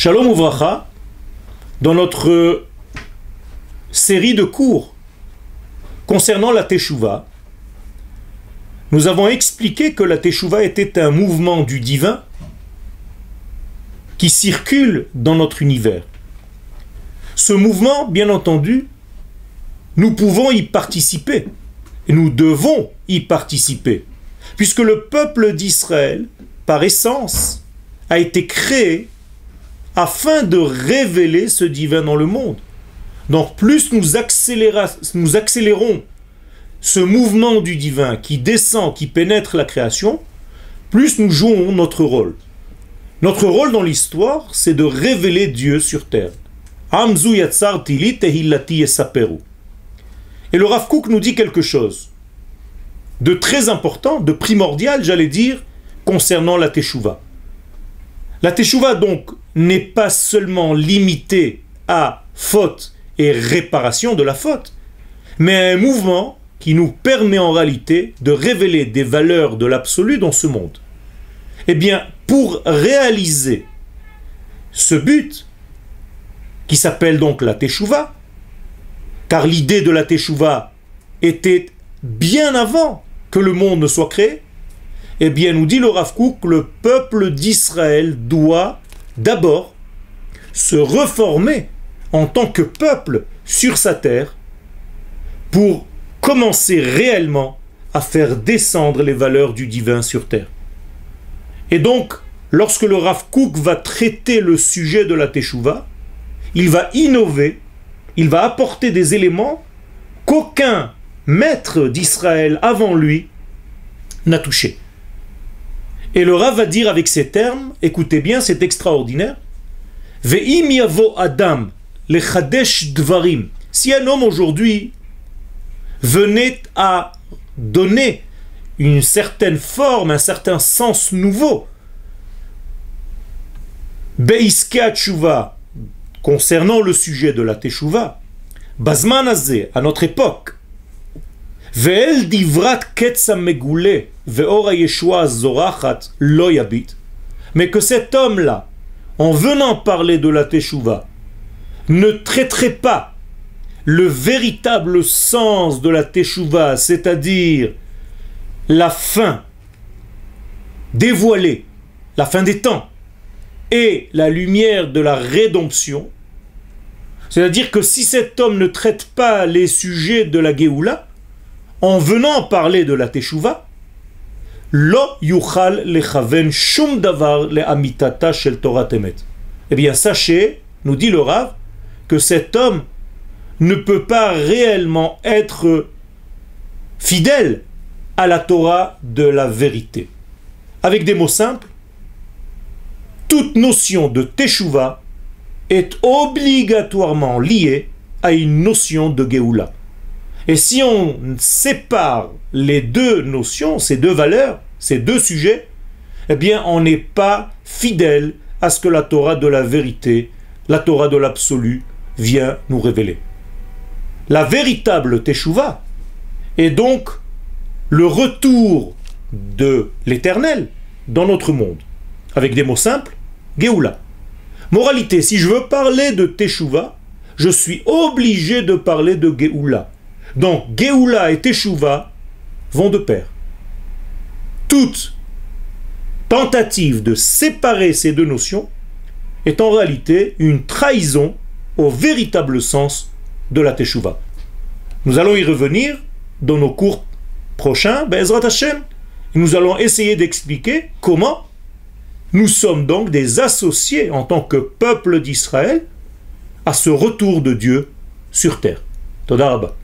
Shalom Ouvracha, dans notre série de cours concernant la Teshuvah, nous avons expliqué que la Teshuvah était un mouvement du divin qui circule dans notre univers. Ce mouvement, bien entendu, nous pouvons y participer. Et nous devons y participer. Puisque le peuple d'Israël, par essence, a été créé afin de révéler ce divin dans le monde. Donc plus nous, accélérons ce mouvement du divin qui descend, qui pénètre la création, plus nous jouons notre rôle. Notre rôle dans l'histoire, c'est de révéler Dieu sur terre. Et le Rav Kook nous dit quelque chose de très important, de primordial, j'allais dire, concernant la Teshuvah. La Teshuvah, donc, n'est pas seulement limitée à faute et réparation de la faute, mais un mouvement qui nous permet en réalité de révéler des valeurs de l'absolu dans ce monde. Eh bien, pour réaliser ce but, qui s'appelle donc la Teshuvah, car l'idée de la Teshuvah était bien avant que le monde ne soit créé, eh bien, nous dit le Rav le peuple d'Israël doit d'abord se reformer en tant que peuple sur sa terre pour commencer réellement à faire descendre les valeurs du divin sur terre. Et donc, lorsque le Rav Kook va traiter le sujet de la Teshuvah, il va innover, il va apporter des éléments qu'aucun maître d'Israël avant lui n'a touché. Et le Rav va dire avec ces termes, écoutez bien, c'est extraordinaire. Ve'im yavo Adam, le chadesh dvarim. Si un homme aujourd'hui venait à donner une certaine forme, un certain sens nouveau, Beiska concernant le sujet de la Teshuvah, Bazmanazé, à notre époque, Mais que cet homme-là, en venant parler de la Teshuvah, ne traiterait pas le véritable sens de la Teshuvah, c'est-à-dire la fin dévoilée, la fin des temps, et la lumière de la rédemption, c'est-à-dire que si cet homme ne traite pas les sujets de la en venant parler de la Teshuvah, Lo yuchal lechaven shum davar le amitata shel Torah temet. Eh bien, sachez, nous dit le Rav, que cet homme ne peut pas réellement être fidèle à la Torah de la vérité. Avec des mots simples, toute notion de Teshuvah est obligatoirement liée à une notion de Géoula. Et si on sépare les deux notions, ces deux valeurs, ces deux sujets, eh bien on n'est pas fidèle à ce que la Torah de la vérité, la Torah de l'absolu, vient nous révéler. La véritable Teshuvah est donc le retour de l'éternel dans notre monde. Avec des mots simples, Géoula. Moralité, si je veux parler de Teshuvah, je suis obligé de parler de Géoula. Donc, Géoula et Teshuvah vont de pair. Toute tentative de séparer ces deux notions est en réalité une trahison au véritable sens de la Teshuvah. Nous allons y revenir dans nos cours prochains, Bezrat Hashem. Nous allons essayer d'expliquer comment nous sommes donc des associés en tant que peuple d'Israël à ce retour de Dieu sur terre. Todarabah.